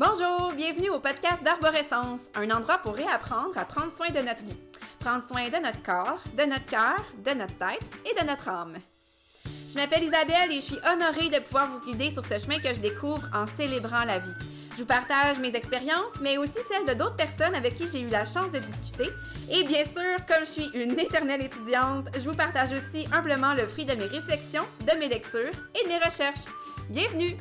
Bonjour, bienvenue au podcast d'Arborescence, un endroit pour réapprendre à prendre soin de notre vie. Prendre soin de notre corps, de notre cœur, de notre tête et de notre âme. Je m'appelle Isabelle et je suis honorée de pouvoir vous guider sur ce chemin que je découvre en célébrant la vie. Je vous partage mes expériences, mais aussi celles de d'autres personnes avec qui j'ai eu la chance de discuter. Et bien sûr, comme je suis une éternelle étudiante, je vous partage aussi humblement le fruit de mes réflexions, de mes lectures et de mes recherches. Bienvenue!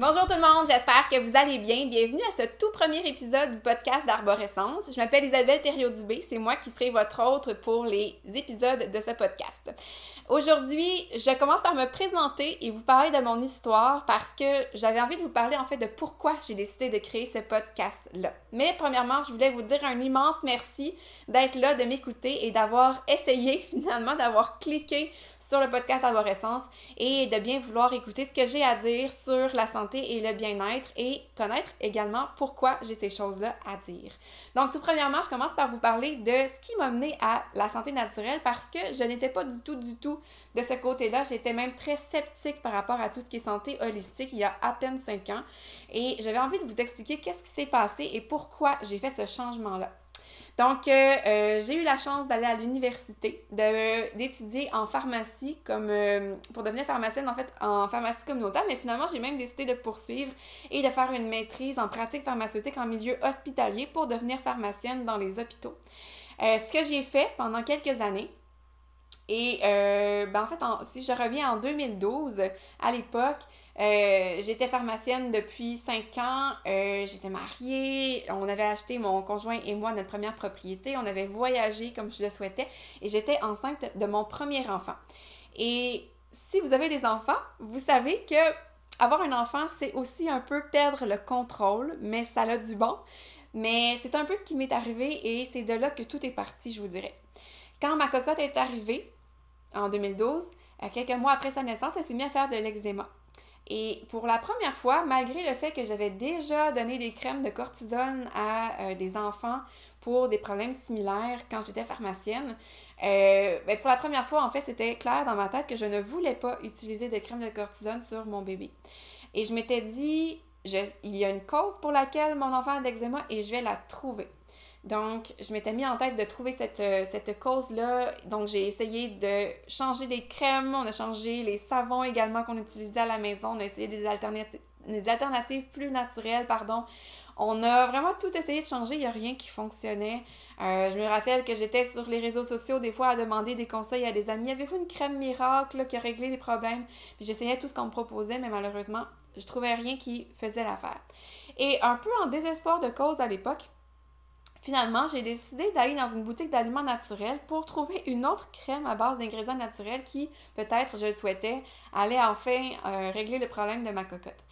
Bonjour tout le monde, j'espère que vous allez bien. Bienvenue à ce tout premier épisode du podcast d'Arborescence. Je m'appelle Isabelle Thériault-Dubé, c'est moi qui serai votre hôte pour les épisodes de ce podcast. Aujourd'hui, je commence par me présenter et vous parler de mon histoire parce que j'avais envie de vous parler en fait de pourquoi j'ai décidé de créer ce podcast-là. Mais premièrement, je voulais vous dire un immense merci d'être là, de m'écouter et d'avoir essayé finalement d'avoir cliqué sur le podcast Arborescence et de bien vouloir écouter ce que j'ai à dire sur la santé et le bien-être et connaître également pourquoi j'ai ces choses-là à dire. Donc, tout premièrement, je commence par vous parler de ce qui m'a mené à la santé naturelle parce que je n'étais pas du tout, du tout de ce côté-là. J'étais même très sceptique par rapport à tout ce qui est santé holistique il y a à peine 5 ans. Et j'avais envie de vous expliquer qu'est-ce qui s'est passé et pourquoi j'ai fait ce changement-là. Donc, euh, euh, j'ai eu la chance d'aller à l'université, d'étudier en pharmacie, comme euh, pour devenir pharmacienne, en fait, en pharmacie communautaire, mais finalement, j'ai même décidé de poursuivre et de faire une maîtrise en pratique pharmaceutique en milieu hospitalier pour devenir pharmacienne dans les hôpitaux. ce que j'ai fait pendant quelques années, et ben en fait, si je reviens en 2012, à l'époque, euh, j'étais pharmacienne depuis 5 ans, euh, j'étais mariée, on avait acheté, mon conjoint et moi, notre première propriété, on avait voyagé comme je le souhaitais et j'étais enceinte de mon premier enfant. Et si vous avez des enfants, vous savez que avoir un enfant, c'est aussi un peu perdre le contrôle, mais ça a du bon. Mais c'est un peu ce qui m'est arrivé et c'est de là que tout est parti, je vous dirais. Quand ma cocotte est arrivée, en 2012, euh, quelques mois après sa naissance, elle s'est mise à faire de l'eczéma. Et pour la première fois, malgré le fait que j'avais déjà donné des crèmes de cortisone à euh, des enfants pour des problèmes similaires quand j'étais pharmacienne, euh, ben, pour la première fois, en fait, c'était clair dans ma tête que je ne voulais pas utiliser de crème de cortisone sur mon bébé. Et je m'étais dit, il y a une cause pour laquelle mon enfant a de l'eczéma et je vais la trouver. Donc, je m'étais mis en tête de trouver cette, euh, cette cause-là. Donc, j'ai essayé de changer des crèmes, on a changé les savons également qu'on utilisait à la maison, on a essayé des alternatives, des alternatives plus naturelles, pardon. On a vraiment tout essayé de changer, il n'y a rien qui fonctionnait. Euh, je me rappelle que j'étais sur les réseaux sociaux des fois à demander des conseils à des amis. Avez-vous une crème miracle qui a réglé les problèmes? J'essayais tout ce qu'on me proposait, mais malheureusement, je trouvais rien qui faisait l'affaire. Et un peu en désespoir de cause à l'époque, Finalement, j'ai décidé d'aller dans une boutique d'aliments naturels pour trouver une autre crème à base d'ingrédients naturels qui, peut-être, je le souhaitais, allait enfin euh, régler le problème de ma cocotte.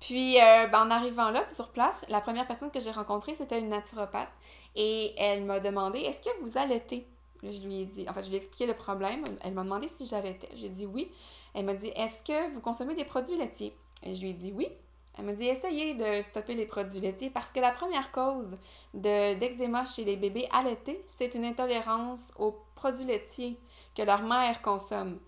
Puis, euh, ben, en arrivant là, sur place, la première personne que j'ai rencontrée, c'était une naturopathe. Et elle m'a demandé Est-ce que vous allaitez Je lui ai dit, en fait, je lui ai expliqué le problème. Elle m'a demandé si j'allaitais. J'ai dit oui. Elle m'a dit Est-ce que vous consommez des produits laitiers Et je lui ai dit oui. Elle m'a dit essayez de stopper les produits laitiers parce que la première cause d'eczéma chez les bébés allaités, c'est une intolérance aux produits laitiers que leur mère consomme.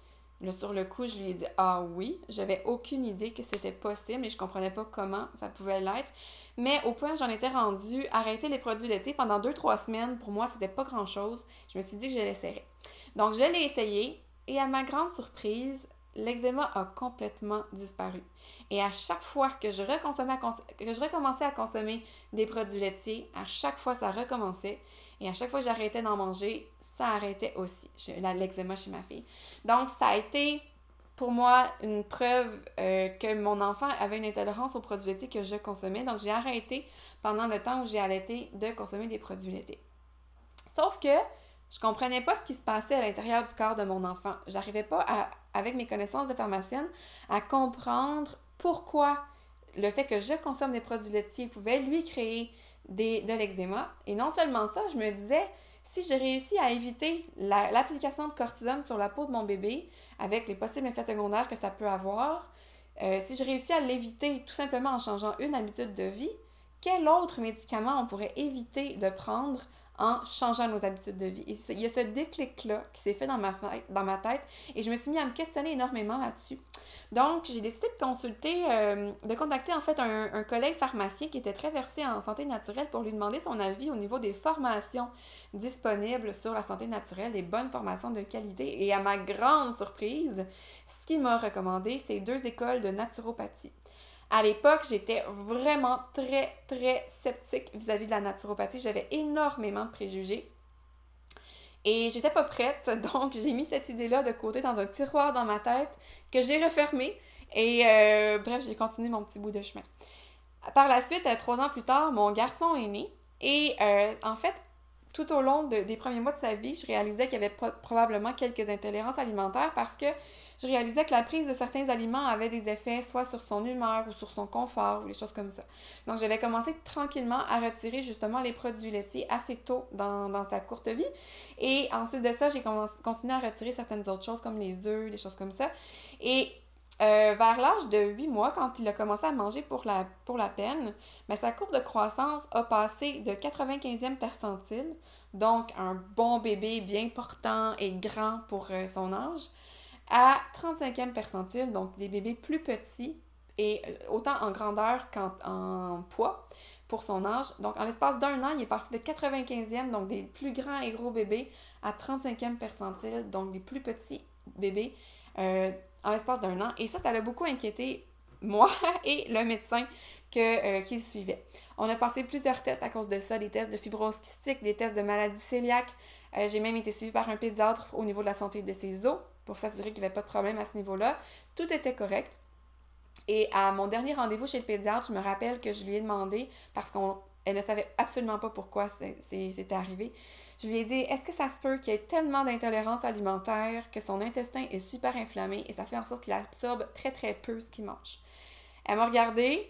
Là, sur le coup, je lui ai dit Ah oui, j'avais aucune idée que c'était possible et je comprenais pas comment ça pouvait l'être. Mais au point où j'en étais rendue, arrêter les produits laitiers pendant 2-3 semaines, pour moi, c'était pas grand chose. Je me suis dit que je l'essayerais. Donc, je l'ai essayé et à ma grande surprise, l'eczéma a complètement disparu. Et à chaque fois que je, que recommençais à consommer des produits laitiers, à chaque fois ça recommençait. Et à chaque fois que j'arrêtais d'en manger, ça arrêtait aussi, l'eczéma chez ma fille. Donc ça a été pour moi une preuve euh, que mon enfant avait une intolérance aux produits laitiers que je consommais. Donc j'ai arrêté pendant le temps où j'ai arrêté de consommer des produits laitiers. Sauf que je comprenais pas ce qui se passait à l'intérieur du corps de mon enfant. J'arrivais pas à, avec mes connaissances de pharmacienne, à comprendre pourquoi le fait que je consomme des produits laitiers pouvait lui créer des, de l'eczéma. Et non seulement ça, je me disais, si j'ai réussi à éviter l'application de cortisone sur la peau de mon bébé, avec les possibles effets secondaires que ça peut avoir, euh, si j'ai réussi à l'éviter tout simplement en changeant une habitude de vie, quel autre médicament on pourrait éviter de prendre en changeant nos habitudes de vie. Il y a ce déclic-là qui s'est fait dans ma, tête et je me suis mis à me questionner énormément là-dessus. Donc, j'ai décidé de consulter, euh, de contacter en fait un, collègue pharmacien qui était très versé en santé naturelle pour lui demander son avis au niveau des formations disponibles sur la santé naturelle, des bonnes formations de qualité. Et à ma grande surprise, ce qu'il m'a recommandé, c'est deux écoles de naturopathie. À l'époque, j'étais vraiment très, très sceptique vis-à-vis de la naturopathie. J'avais énormément de préjugés. Et j'étais pas prête, donc j'ai mis cette idée-là de côté dans un tiroir dans ma tête que j'ai refermé. Et euh, bref, j'ai continué mon petit bout de chemin. Par la suite, euh, trois ans plus tard, mon garçon est né. Et euh, en fait, tout au long des premiers mois de sa vie, je réalisais qu'il y avait probablement quelques intolérances alimentaires parce que je réalisais que la prise de certains aliments avait des effets soit sur son humeur ou sur son confort ou des choses comme ça. Donc, j'avais commencé tranquillement à retirer justement les produits laitiers assez tôt dans, sa courte vie. Et ensuite de ça, j'ai continué à retirer certaines autres choses comme les œufs, des choses comme ça. Et euh, vers l'âge de 8 mois, quand il a commencé à manger pour la, peine, mais sa courbe de croissance a passé de 95e percentile, donc un bon bébé bien portant et grand pour euh, son âge, à 35e percentile, donc des bébés plus petits et euh, autant en grandeur qu'en poids pour son âge. Donc, en l'espace d'un an, il est parti de 95e, donc des plus grands et gros bébés, à 35e percentile, donc des plus petits bébés, euh, en l'espace d'un an. Et ça, ça l'a beaucoup inquiété moi et le médecin que, euh, qui suivait. On a passé plusieurs tests à cause de ça, des tests de fibrose kystique, des tests de maladie cœliaque. J'ai même été suivie par un pédiatre au niveau de la santé de ses os pour s'assurer qu'il n'y avait pas de problème à ce niveau-là. Tout était correct. Et à mon dernier rendez-vous chez le pédiatre, je me rappelle que je lui ai demandé, parce qu'elle ne savait absolument pas pourquoi c'était arrivé, je lui ai dit Est-ce que ça se peut qu'il y ait tellement d'intolérance alimentaire que son intestin est super inflammé et ça fait en sorte qu'il absorbe très très peu ce qu'il mange? Elle m'a regardé,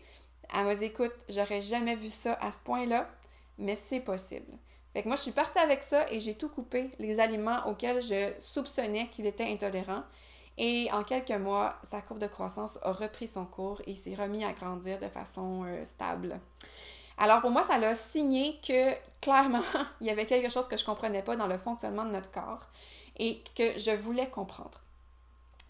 elle m'a dit Écoute, j'aurais jamais vu ça à ce point-là, mais c'est possible. Fait que moi, je suis partie avec ça et j'ai tout coupé, les aliments auxquels je soupçonnais qu'il était intolérant. Et en quelques mois, sa courbe de croissance a repris son cours et s'est remis à grandir de façon euh, stable. Alors pour moi, ça l'a signé que clairement, il y avait quelque chose que je ne comprenais pas dans le fonctionnement de notre corps et que je voulais comprendre.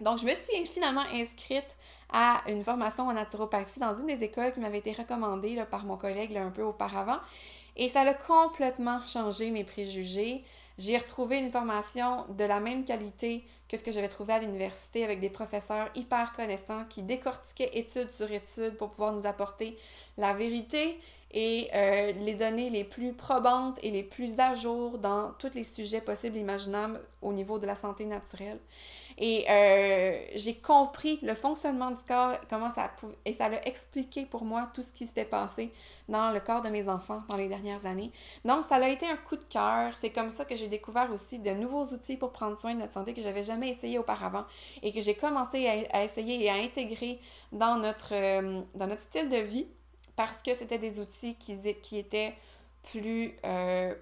Donc, je me suis finalement inscrite à une formation en naturopathie dans une des écoles qui m'avait été recommandée par mon collègue un peu auparavant. Et ça a complètement changé mes préjugés. J'ai retrouvé une formation de la même qualité que ce que j'avais trouvé à l'université avec des professeurs hyper connaissants qui décortiquaient étude sur étude pour pouvoir nous apporter la vérité et euh, les données les plus probantes et les plus à jour dans tous les sujets possibles et imaginables au niveau de la santé naturelle. Et euh, j'ai compris le fonctionnement du corps, comment ça et ça l'a expliqué pour moi tout ce qui s'était passé dans le corps de mes enfants dans les dernières années. Donc, ça a été un coup de cœur. C'est comme ça que j'ai découvert aussi de nouveaux outils pour prendre soin de notre santé que j'avais jamais essayé auparavant et que j'ai commencé à, essayer et à intégrer dans notre, euh, dans notre style de vie parce que c'était des outils qui, étaient plus, euh,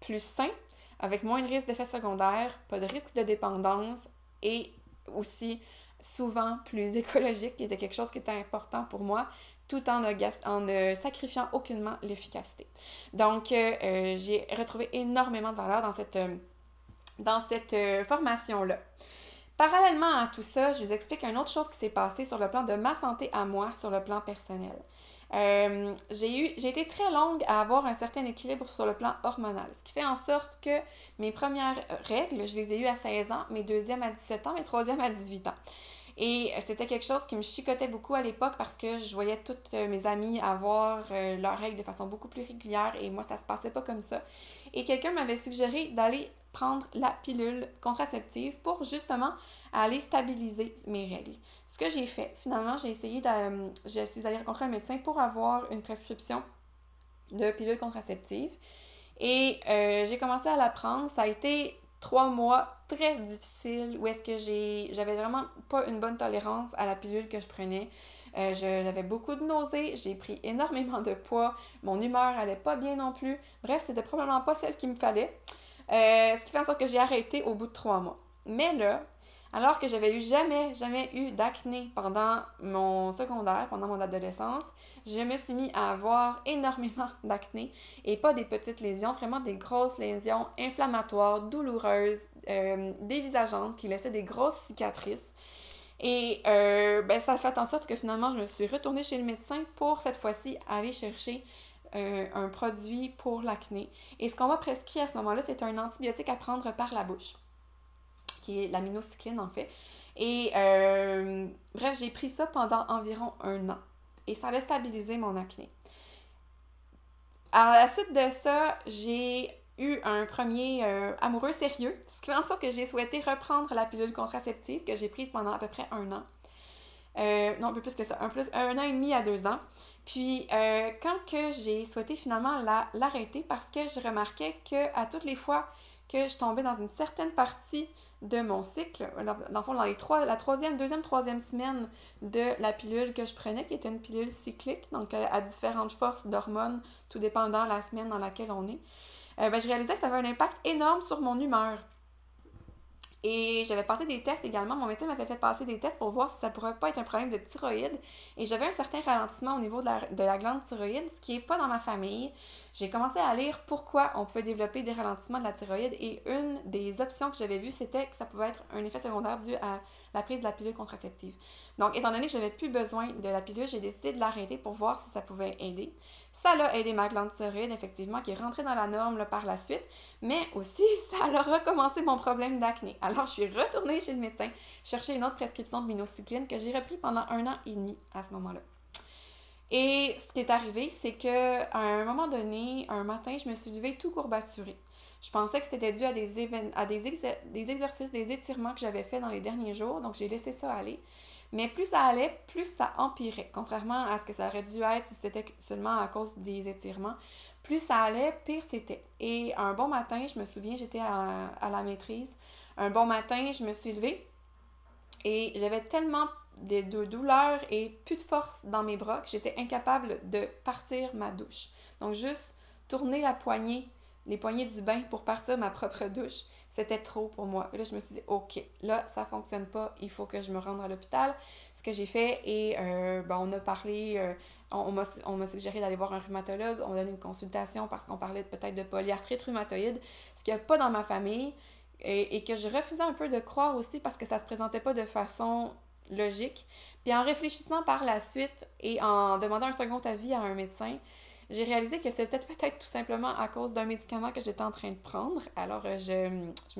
plus sains, avec moins de risques d'effets secondaires, pas de risque de dépendance et aussi souvent plus écologique, qui était quelque chose qui était important pour moi, tout en ne, en ne sacrifiant aucunement l'efficacité. Donc, euh, euh, j'ai retrouvé énormément de valeur dans cette, dans cette formation-là. Parallèlement à tout ça, je vous explique une autre chose qui s'est passée sur le plan de ma santé à moi, sur le plan personnel. Euh, j'ai été très longue à avoir un certain équilibre sur le plan hormonal, ce qui fait en sorte que mes premières règles, je les ai eues à 16 ans, mes deuxièmes à 17 ans, mes troisièmes à 18 ans. Et euh, c'était quelque chose qui me chicotait beaucoup à l'époque parce que je voyais toutes euh, mes amies avoir leurs règles de façon beaucoup plus régulière et moi, ça se passait pas comme ça. Et quelqu'un m'avait suggéré d'aller prendre la pilule contraceptive pour justement aller stabiliser mes règles. Ce que j'ai fait, finalement, j'ai essayé de. Euh, je suis allée rencontrer un médecin pour avoir une prescription de pilule contraceptive. Et euh, j'ai commencé à la prendre. Ça a été trois mois très difficiles où est-ce que j'ai j'avais vraiment pas une bonne tolérance à la pilule que je prenais. Euh, j'avais beaucoup de nausées, j'ai pris énormément de poids, mon humeur allait pas bien non plus. Bref, c'était probablement pas celle qu'il me fallait. ce qui fait en sorte que j'ai arrêté au bout de trois mois. Mais là, Alors que j'avais eu jamais, jamais eu d'acné pendant mon secondaire, pendant mon adolescence, je me suis mis à avoir énormément d'acné et pas des petites lésions, vraiment des grosses lésions inflammatoires, douloureuses, euh, dévisageantes qui laissaient des grosses cicatrices. Et euh, ben, ça a fait en sorte que finalement, je me suis retournée chez le médecin pour cette fois-ci aller chercher euh, un produit pour l'acné. Et ce qu'on m'a prescrit à ce moment-là, c'est un antibiotique à prendre par la bouche, qui est l'aminocycline en fait. Et euh, bref, j'ai pris ça pendant environ un an. Et ça a stabilisé mon acné. À la suite de ça, j'ai eu un premier euh, amoureux sérieux, ce qui fait en sorte que j'ai souhaité reprendre la pilule contraceptive que j'ai prise pendant à peu près un an. Euh, non, un peu plus que ça, un, plus, un an et demi à deux ans. Puis, quand que j'ai souhaité finalement l'arrêter, parce que je remarquais que à toutes les fois que je tombais dans une certaine partie de mon cycle, dans, le fond, dans la troisième, deuxième, troisième semaine de la pilule que je prenais, qui était une pilule cyclique, donc à différentes forces d'hormones, tout dépendant la semaine dans laquelle on est, euh, ben, je réalisais que ça avait un impact énorme sur mon humeur. Et j'avais passé des tests également. Mon médecin m'avait fait passer des tests pour voir si ça pourrait pas être un problème de thyroïde. Et j'avais un certain ralentissement au niveau de la, de la glande thyroïde, ce qui n'est pas dans ma famille. J'ai commencé à lire pourquoi on pouvait développer des ralentissements de la thyroïde. Et une des options que j'avais vues, c'était que ça pouvait être un effet secondaire dû à la prise de la pilule contraceptive. Donc, étant donné que j'avais plus besoin de la pilule, j'ai décidé de l'arrêter pour voir si ça pouvait aider. Ça a aidé ma glande thyroïde, effectivement, qui est rentrée dans la norme par la suite, mais aussi ça a recommencé mon problème d'acné. Alors, je suis retournée chez le médecin chercher une autre prescription de minocycline que j'ai repris pendant un an et demi à ce moment-là. Et ce qui est arrivé, c'est que à un moment donné, un matin, je me suis levée tout courbaturée. Je pensais que c'était dû à des, à des, exercices, des étirements que j'avais fait dans les derniers jours, donc j'ai laissé ça aller. Mais plus ça allait, plus ça empirait. Contrairement à ce que ça aurait dû être si c'était seulement à cause des étirements. Plus ça allait, pire c'était. Et un bon matin, je me souviens, j'étais à, la maîtrise. Un bon matin, je me suis levée et j'avais tellement de, de douleurs et plus de force dans mes bras que j'étais incapable de partir ma douche. Donc juste tourner la poignée, les poignées du bain pour partir ma propre douche. C'était trop pour moi. Et là, je me suis dit, OK, là, ça fonctionne pas, il faut que je me rende à l'hôpital. Ce que j'ai fait, et euh, ben, on a parlé, euh, on, on m'a suggéré d'aller voir un rhumatologue, on m'a donné une consultation parce qu'on parlait peut-être de polyarthrite rhumatoïde, ce qu'il n'y a pas dans ma famille, et, que je refusais un peu de croire aussi parce que ça se présentait pas de façon logique. Puis en réfléchissant par la suite et en demandant un second avis à un médecin, j'ai réalisé que c'était peut-être tout simplement à cause d'un médicament que j'étais en train de prendre. Alors, euh, je,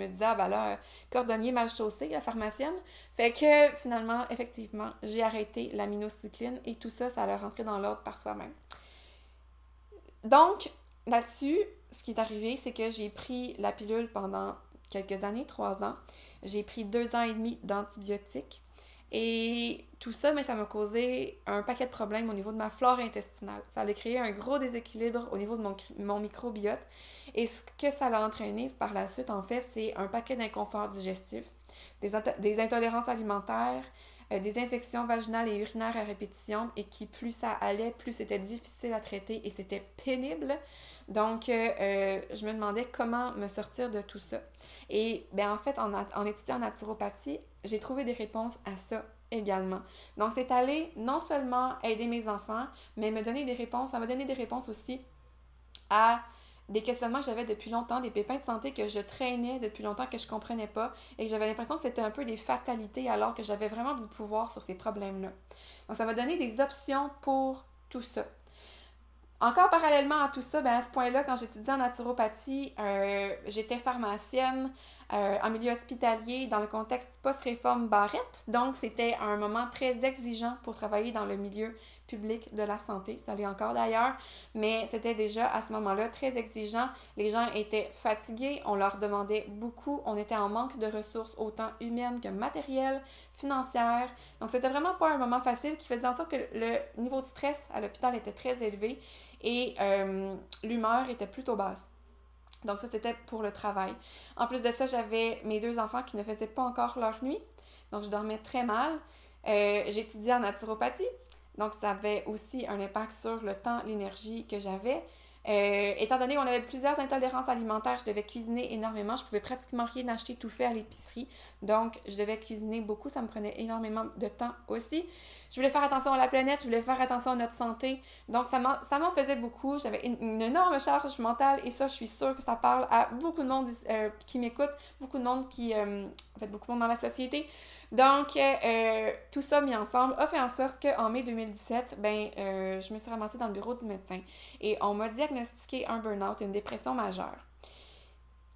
me disais, ah ben là, cordonnier mal chaussé, la pharmacienne. Fait que finalement, effectivement, j'ai arrêté l'aminocycline et tout ça, ça a rentré dans l'ordre par soi-même. Donc, là-dessus, ce qui est arrivé, c'est que j'ai pris la pilule pendant quelques années, trois ans. J'ai pris deux ans et demi d'antibiotiques. Et tout ça, mais ça m'a causé un paquet de problèmes au niveau de ma flore intestinale. Ça allait créer un gros déséquilibre au niveau de mon, mon microbiote. Et ce que ça a entraîné par la suite, en fait, c'est un paquet d'inconforts digestifs, des, des, intolérances alimentaires, euh, des infections vaginales et urinaires à répétition, et qui plus ça allait, plus c'était difficile à traiter et c'était pénible. Donc, euh, euh, je me demandais comment me sortir de tout ça. Et ben, en fait, en, en étudiant en naturopathie, j'ai trouvé des réponses à ça également. Donc, c'est aller non seulement aider mes enfants, mais me donner des réponses. Ça m'a donné des réponses aussi à des questionnements que j'avais depuis longtemps, des pépins de santé que je traînais depuis longtemps que je comprenais pas et que j'avais l'impression que c'était un peu des fatalités alors que j'avais vraiment du pouvoir sur ces problèmes-là. Donc, ça m'a donné des options pour tout ça. Encore parallèlement à tout ça, ben à ce point-là, quand j'étudiais en naturopathie, euh, j'étais pharmacienne euh, en milieu hospitalier dans le contexte post-réforme Barrette. Donc, c'était un moment très exigeant pour travailler dans le milieu public de la santé. Ça l'est encore d'ailleurs, mais c'était déjà à ce moment-là très exigeant. Les gens étaient fatigués, on leur demandait beaucoup, on était en manque de ressources autant humaines que matérielles, financières. Donc, c'était vraiment pas un moment facile qui faisait en sorte que le niveau de stress à l'hôpital était très élevé et euh, l'humeur était plutôt basse. Donc ça, c'était pour le travail. En plus de ça, j'avais mes deux enfants qui ne faisaient pas encore leur nuit. Donc je dormais très mal. Euh, j'étudiais en naturopathie. Donc ça avait aussi un impact sur le temps, l'énergie que j'avais. Euh, étant donné qu'on avait plusieurs intolérances alimentaires, je devais cuisiner énormément. Je pouvais pratiquement rien acheter tout fait à l'épicerie. Donc, je devais cuisiner beaucoup. Ça me prenait énormément de temps aussi. Je voulais faire attention à la planète, je voulais faire attention à notre santé. Donc, ça m'en faisait beaucoup. J'avais une, énorme charge mentale et ça, je suis sûre que ça parle à beaucoup de monde euh, qui m'écoute, beaucoup de monde qui. Euh, en fait, beaucoup de monde dans la société. Donc, euh, tout ça mis ensemble a fait en sorte qu'en mai 2017, ben, je me suis ramassée dans le bureau du médecin et on m'a diagnostiqué un burn-out, une dépression majeure.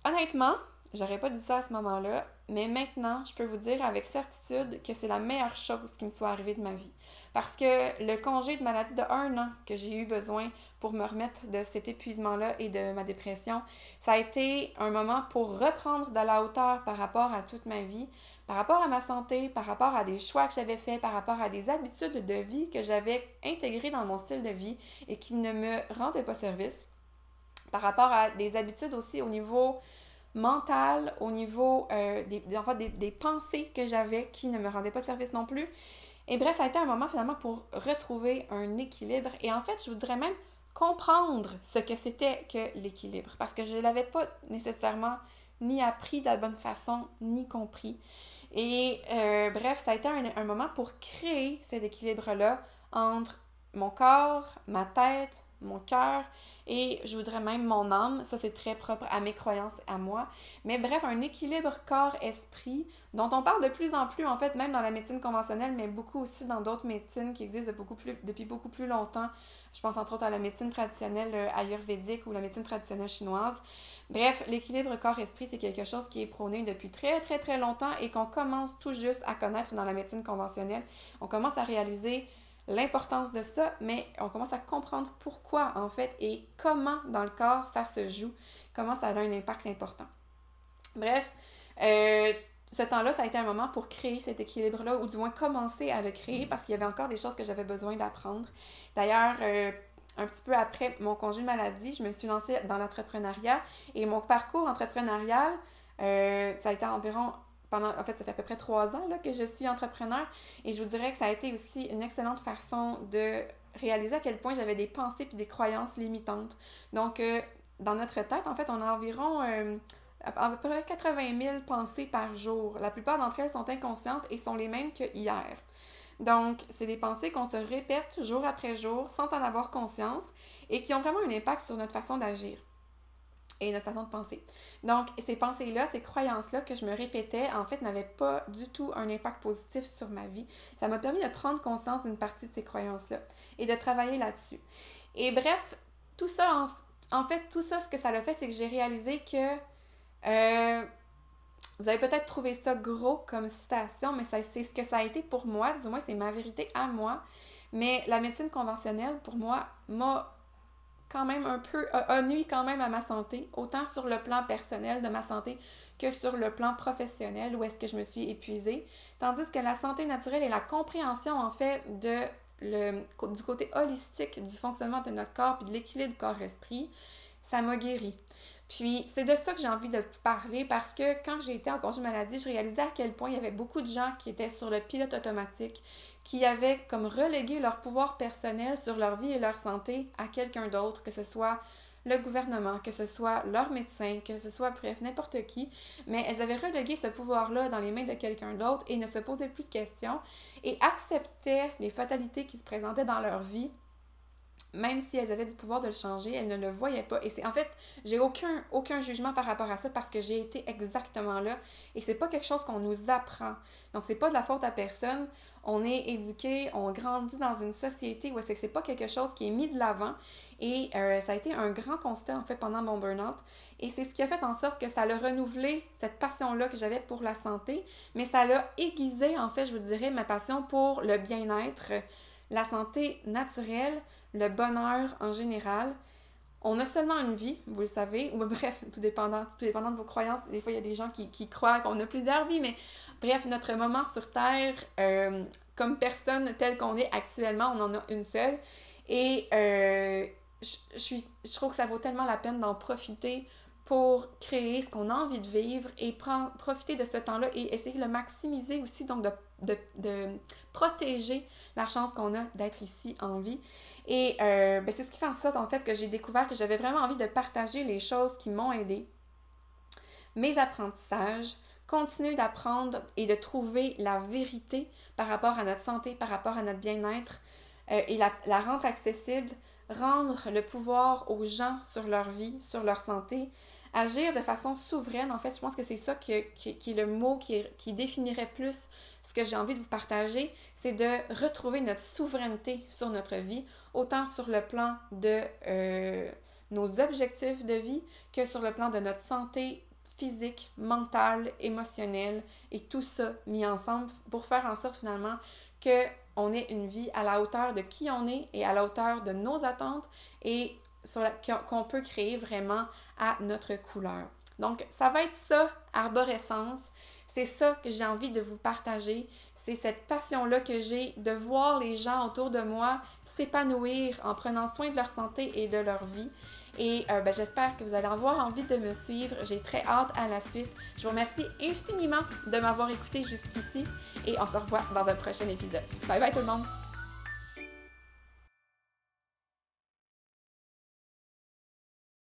Honnêtement, j'aurais pas dit ça à ce moment-là, mais maintenant, je peux vous dire avec certitude que c'est la meilleure chose qui me soit arrivée de ma vie. Parce que le congé de maladie de un an que j'ai eu besoin pour me remettre de cet épuisement-là et de ma dépression, ça a été un moment pour reprendre de la hauteur par rapport à toute ma vie, par rapport à ma santé, par rapport à des choix que j'avais faits, par rapport à des habitudes de vie que j'avais intégrées dans mon style de vie et qui ne me rendaient pas service, par rapport à des habitudes aussi au niveau mental, au niveau euh, des, des, des, pensées que j'avais qui ne me rendaient pas service non plus. Et bref, ça a été un moment finalement pour retrouver un équilibre. Et en fait, je voudrais même comprendre ce que c'était que l'équilibre, parce que je ne l'avais pas nécessairement ni appris de la bonne façon, ni compris. Et euh, bref, ça a été un, un moment pour créer cet équilibre-là entre mon corps, ma tête, mon cœur et je voudrais même mon âme. Ça, c'est très propre à mes croyances, à moi. Mais bref, un équilibre corps-esprit dont on parle de plus en plus, en fait, même dans la médecine conventionnelle, mais beaucoup aussi dans d'autres médecines qui existent depuis beaucoup plus longtemps. Je pense entre autres à la médecine traditionnelle euh, ayurvédique ou la médecine traditionnelle chinoise. Bref, l'équilibre corps-esprit, c'est quelque chose qui est prôné depuis très, très, très longtemps et qu'on commence tout juste à connaître dans la médecine conventionnelle. On commence à réaliser l'importance de ça, mais on commence à comprendre pourquoi en fait et comment dans le corps ça se joue, comment ça a un impact important. Bref, euh, ce temps-là, ça a été un moment pour créer cet équilibre-là, ou du moins commencer à le créer, parce qu'il y avait encore des choses que j'avais besoin d'apprendre. D'ailleurs, euh, un petit peu après mon congé de maladie, je me suis lancée dans l'entrepreneuriat et mon parcours entrepreneurial, euh, ça a été environ en fait, ça fait à peu près trois ans là, que je suis entrepreneur et je vous dirais que ça a été aussi une excellente façon de réaliser à quel point j'avais des pensées puis des croyances limitantes. Donc, euh, dans notre tête, en fait, on a environ euh, à peu près 80 000 pensées par jour. La plupart d'entre elles sont inconscientes et sont les mêmes que hier. Donc, c'est des pensées qu'on se répète jour après jour sans en avoir conscience et qui ont vraiment un impact sur notre façon d'agir et notre façon de penser. Donc, ces pensées-là, ces croyances-là que je me répétais, en fait, n'avaient pas du tout un impact positif sur ma vie. Ça m'a permis de prendre conscience d'une partie de ces croyances-là et de travailler là-dessus. Et bref, tout ça, en, fait, tout ça, ce que ça a fait, c'est que j'ai réalisé que euh, vous avez peut-être trouvé ça gros comme citation, mais c'est ce que ça a été pour moi, du moins c'est ma vérité à moi. Mais la médecine conventionnelle, pour moi, m'a quand même un peu, a, nuit quand même à ma santé, autant sur le plan personnel de ma santé que sur le plan professionnel où est-ce que je me suis épuisée. Tandis que la santé naturelle et la compréhension en fait du côté holistique du fonctionnement de notre corps et de l'équilibre corps-esprit, ça m'a guéri. Puis c'est de ça que j'ai envie de parler parce que quand j'ai été en congé maladie, je réalisais à quel point il y avait beaucoup de gens qui étaient sur le pilote automatique, qui avaient comme relégué leur pouvoir personnel sur leur vie et leur santé à quelqu'un d'autre, que ce soit le gouvernement, que ce soit leur médecin, que ce soit, bref, n'importe qui, mais elles avaient relégué ce pouvoir-là dans les mains de quelqu'un d'autre et ne se posaient plus de questions et acceptaient les fatalités qui se présentaient dans leur vie même si elles avaient du pouvoir de le changer, elles ne le voyaient pas. Et c'est en fait, j'ai aucun, jugement par rapport à ça parce que j'ai été exactement là. Et c'est pas quelque chose qu'on nous apprend. Donc c'est pas de la faute à personne. On est éduqué, on grandit dans une société où c'est que c'est pas quelque chose qui est mis de l'avant. Et euh, ça a été un grand constat en fait pendant mon burn-out. Et c'est ce qui a fait en sorte que ça a renouvelé cette passion-là que j'avais pour la santé, mais ça l'a aiguisé en fait, je vous dirais, ma passion pour le bien-être, la santé naturelle, le bonheur en général. On a seulement une vie, vous le savez, ou bref, tout dépendant, tout dépendant de vos croyances. Des fois, il y a des gens qui, croient qu'on a plusieurs vies, mais bref, notre moment sur Terre, euh, comme personne telle qu'on est actuellement, on en a une seule. Et euh, je, suis, je trouve que ça vaut tellement la peine d'en profiter pour créer ce qu'on a envie de vivre et profiter de ce temps-là et essayer de le maximiser aussi, donc de, de, protéger la chance qu'on a d'être ici en vie. Et euh, ben, c'est ce qui fait en sorte, en fait, que j'ai découvert que j'avais vraiment envie de partager les choses qui m'ont aidé, mes apprentissages, continuer d'apprendre et de trouver la vérité par rapport à notre santé, par rapport à notre bien-être euh, et la, la rendre accessible, rendre le pouvoir aux gens sur leur vie, sur leur santé, agir de façon souveraine. En fait, je pense que c'est ça qui, est le mot qui, qui définirait plus ce que j'ai envie de vous partager, c'est de retrouver notre souveraineté sur notre vie, autant sur le plan de euh, nos objectifs de vie que sur le plan de notre santé physique, mentale, émotionnelle et tout ça mis ensemble pour faire en sorte finalement que on ait une vie à la hauteur de qui on est et à la hauteur de nos attentes et qu'on peut créer vraiment à notre couleur. Donc, ça va être ça, arborescence. C'est ça que j'ai envie de vous partager. C'est cette passion-là que j'ai de voir les gens autour de moi s'épanouir en prenant soin de leur santé et de leur vie. Et euh, ben, j'espère que vous allez avoir envie de me suivre. J'ai très hâte à la suite. Je vous remercie infiniment de m'avoir écouté jusqu'ici et on se revoit dans un prochain épisode. Bye bye tout le monde!